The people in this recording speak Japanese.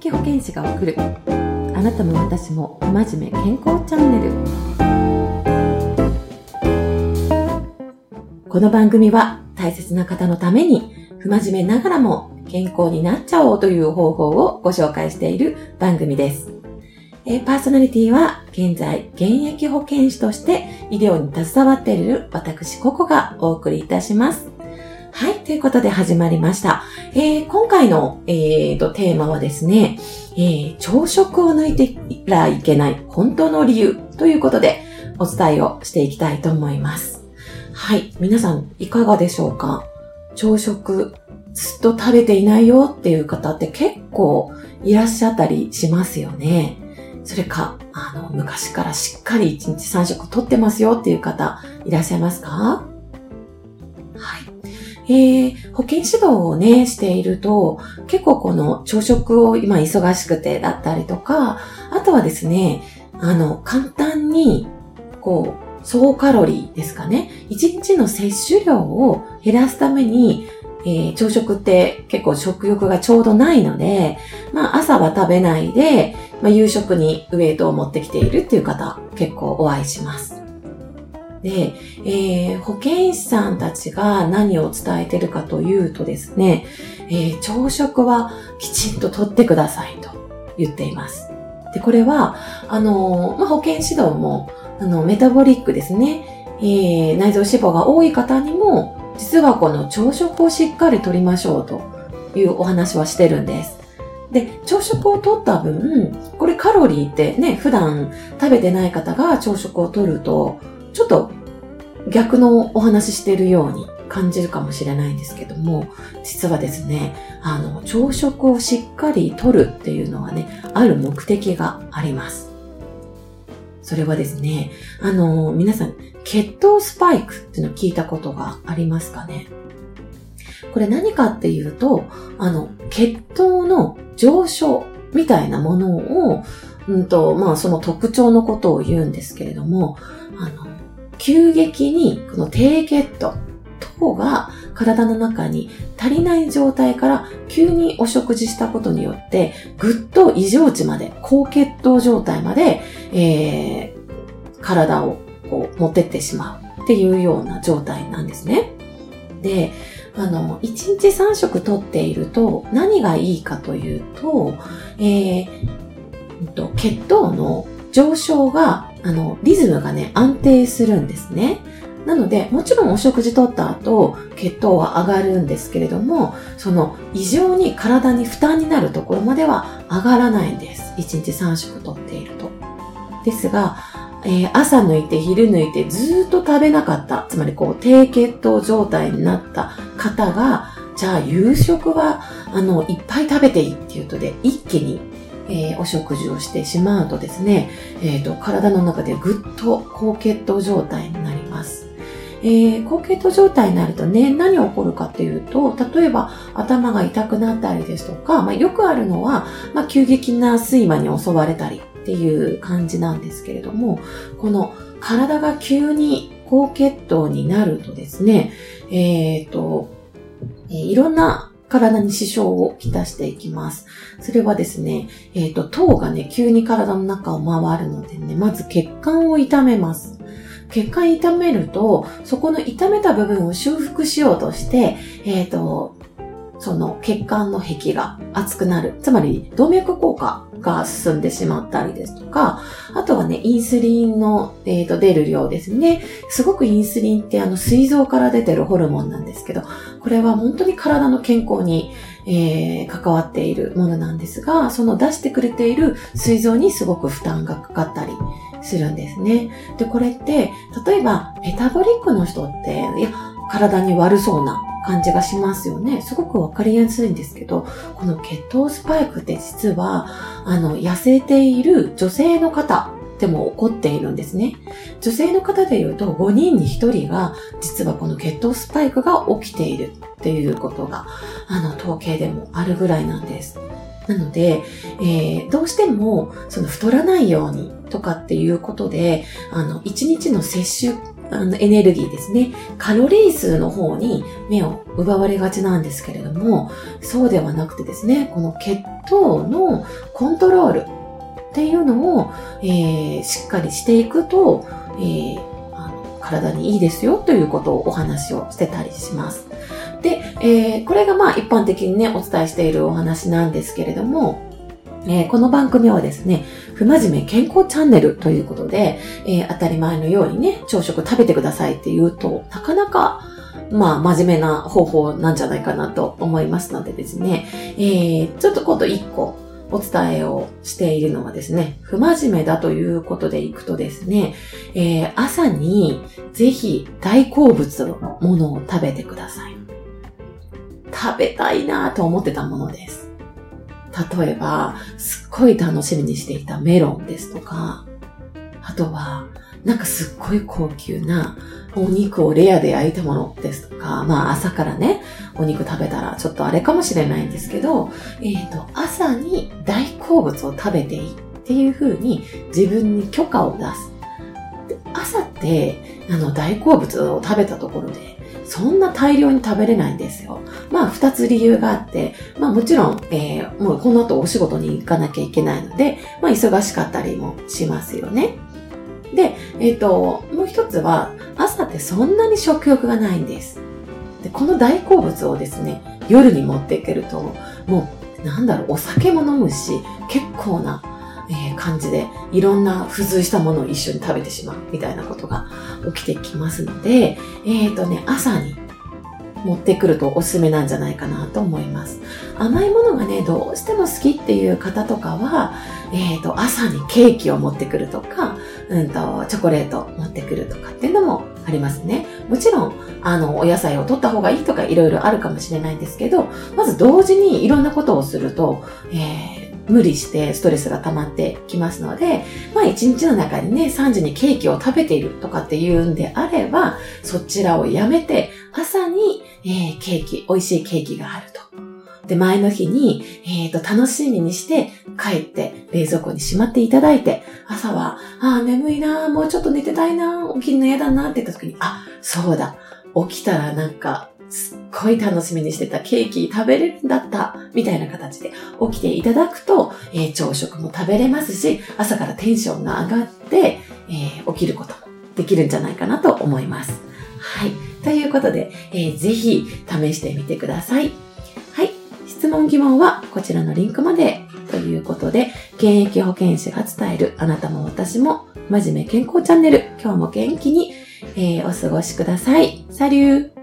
疫保健師が送るあなたも私も不真面目健康チャンネルこの番組は大切な方のために不真面目ながらも健康になっちゃおうという方法をご紹介している番組です。えパーソナリティは現在現役保健師として医療に携わっている私ココがお送りいたします。はい。ということで始まりました。えー、今回の、えーと、テーマはですね、えー、朝食を抜いてらいけない本当の理由ということでお伝えをしていきたいと思います。はい。皆さんいかがでしょうか？朝食ずっと食べていないよっていう方って結構いらっしゃったりしますよね。それか、あの、昔からしっかり1日3食とってますよっていう方いらっしゃいますか？えー、保健指導をね、していると、結構この朝食を今忙しくてだったりとか、あとはですね、あの、簡単に、こう、総カロリーですかね。1日の摂取量を減らすために、えー、朝食って結構食欲がちょうどないので、まあ朝は食べないで、まあ、夕食にウェイトを持ってきているっていう方結構お会いします。で、えー、保健師さんたちが何を伝えてるかというとですね、えー、朝食はきちんととってくださいと言っています。で、これは、あの、まあ、保健指導も、あの、メタボリックですね、えー、内臓脂肪が多い方にも、実はこの朝食をしっかりとりましょうというお話はしてるんです。で、朝食をとった分、これカロリーってね、普段食べてない方が朝食をとると、ちょっと逆のお話ししているように感じるかもしれないんですけども、実はですね、あの、朝食をしっかりとるっていうのはね、ある目的があります。それはですね、あの、皆さん、血糖スパイクっていうのを聞いたことがありますかね？これ何かっていうと、あの、血糖の上昇みたいなものを、うんと、まあその特徴のことを言うんですけれども、あの、急激にこの低血糖等が体の中に足りない状態から急にお食事したことによってぐっと異常値まで高血糖状態まで、えー、体をこう持ってってしまうっていうような状態なんですね。で、あの、1日3食とっていると何がいいかというと、えー、血糖の上昇があの、リズムがね、安定するんですね。なので、もちろんお食事とった後、血糖は上がるんですけれども、その異常に体に負担になるところまでは上がらないんです。1日3食とっていると。ですが、えー、朝抜いて昼抜いてずっと食べなかった、つまりこう低血糖状態になった方が、じゃあ夕食は、あの、いっぱい食べていいっていうとで、一気にえー、お食事をしてしまうとですね、えーと、体の中でぐっと高血糖状態になります。えー、高血糖状態になるとね、何起こるかっていうと、例えば頭が痛くなったりですとか、まあ、よくあるのは、まあ、急激な睡魔に襲われたりっていう感じなんですけれども、この体が急に高血糖になるとですね、えっ、ー、と、えー、いろんな体に支障をきたしていきます。それはですね、えっ、ー、と、糖がね、急に体の中を回るのでね、まず血管を痛めます。血管痛めると、そこの痛めた部分を修復しようとして、えっ、ー、と、その血管の壁が熱くなる。つまり、動脈硬化が進んでしまったりですとか、あとはね、インスリンの、えーと、出る量ですね。すごくインスリンってあの、膵臓から出てるホルモンなんですけど、これは本当に体の健康に、えー、関わっているものなんですが、その出してくれている膵臓にすごく負担がかかったりするんですね。で、これって、例えば、メタボリックの人って、いや、体に悪そうな感じがしますよね。すごくわかりやすいんですけど、この血糖スパイクって実は、あの、痩せている女性の方でも起こっているんですね。女性の方で言うと5人に1人が実はこの血糖スパイクが起きているっていうことが、あの、統計でもあるぐらいなんです。なので、えー、どうしても、その太らないようにとかっていうことで、あの、1日の摂取あのエネルギーですね。カロリー数の方に目を奪われがちなんですけれども、そうではなくてですね、この血糖のコントロールっていうのを、えー、しっかりしていくと、えー、体にいいですよということをお話をしてたりします。で、えー、これがまあ一般的にね、お伝えしているお話なんですけれども、えー、この番組はですね、不真面目健康チャンネルということで、えー、当たり前のようにね、朝食食べてくださいって言うと、なかなか、まあ、真面目な方法なんじゃないかなと思いますのでですね、えー、ちょっと今度一個お伝えをしているのはですね、不真面目だということでいくとですね、えー、朝にぜひ大好物のものを食べてください。食べたいなと思ってたものです。例えば、すっごい楽しみにしていたメロンですとか、あとは、なんかすっごい高級なお肉をレアで焼いたものですとか、まあ朝からね、お肉食べたらちょっとあれかもしれないんですけど、えっ、ー、と、朝に大好物を食べていいっていう風に自分に許可を出す。朝って、あの、大好物を食べたところで、そんな大量に食べれないんですよ。まあ、二つ理由があって、まあもちろん、えー、もうこの後お仕事に行かなきゃいけないので、まあ忙しかったりもしますよね。で、えっ、ー、と、もう一つは、朝ってそんなに食欲がないんです。で、この大好物をですね、夜に持っていけると、もう、なんだろう、お酒も飲むし、結構な、えー、感じで、いろんな付随したものを一緒に食べてしまうみたいなことが起きてきますので、えっ、ー、とね、朝に持ってくるとおすすめなんじゃないかなと思います。甘いものがね、どうしても好きっていう方とかは、えっ、ー、と、朝にケーキを持ってくるとか、うんと、チョコレート持ってくるとかっていうのもありますね。もちろん、あの、お野菜を取った方がいいとかいろいろあるかもしれないんですけど、まず同時にいろんなことをすると、えー無理してストレスが溜まってきますので、まあ一日の中にね、3時にケーキを食べているとかっていうんであれば、そちらをやめて、朝に、えー、ケーキ、美味しいケーキがあると。で、前の日に、えっ、ー、と、楽しみにして帰って冷蔵庫にしまっていただいて、朝は、ああ、眠いなもうちょっと寝てたいな起きるの嫌だなって言った時に、あ、そうだ。起きたらなんか、すっごい楽しみにしてたケーキ食べれるんだった、みたいな形で起きていただくと、えー、朝食も食べれますし、朝からテンションが上がって、えー、起きることもできるんじゃないかなと思います。はい。ということで、えー、ぜひ試してみてください。はい。質問疑問はこちらのリンクまでということで、現役保健師が伝えるあなたも私も真面目健康チャンネル、今日も元気に、えー、お過ごしください。サリュー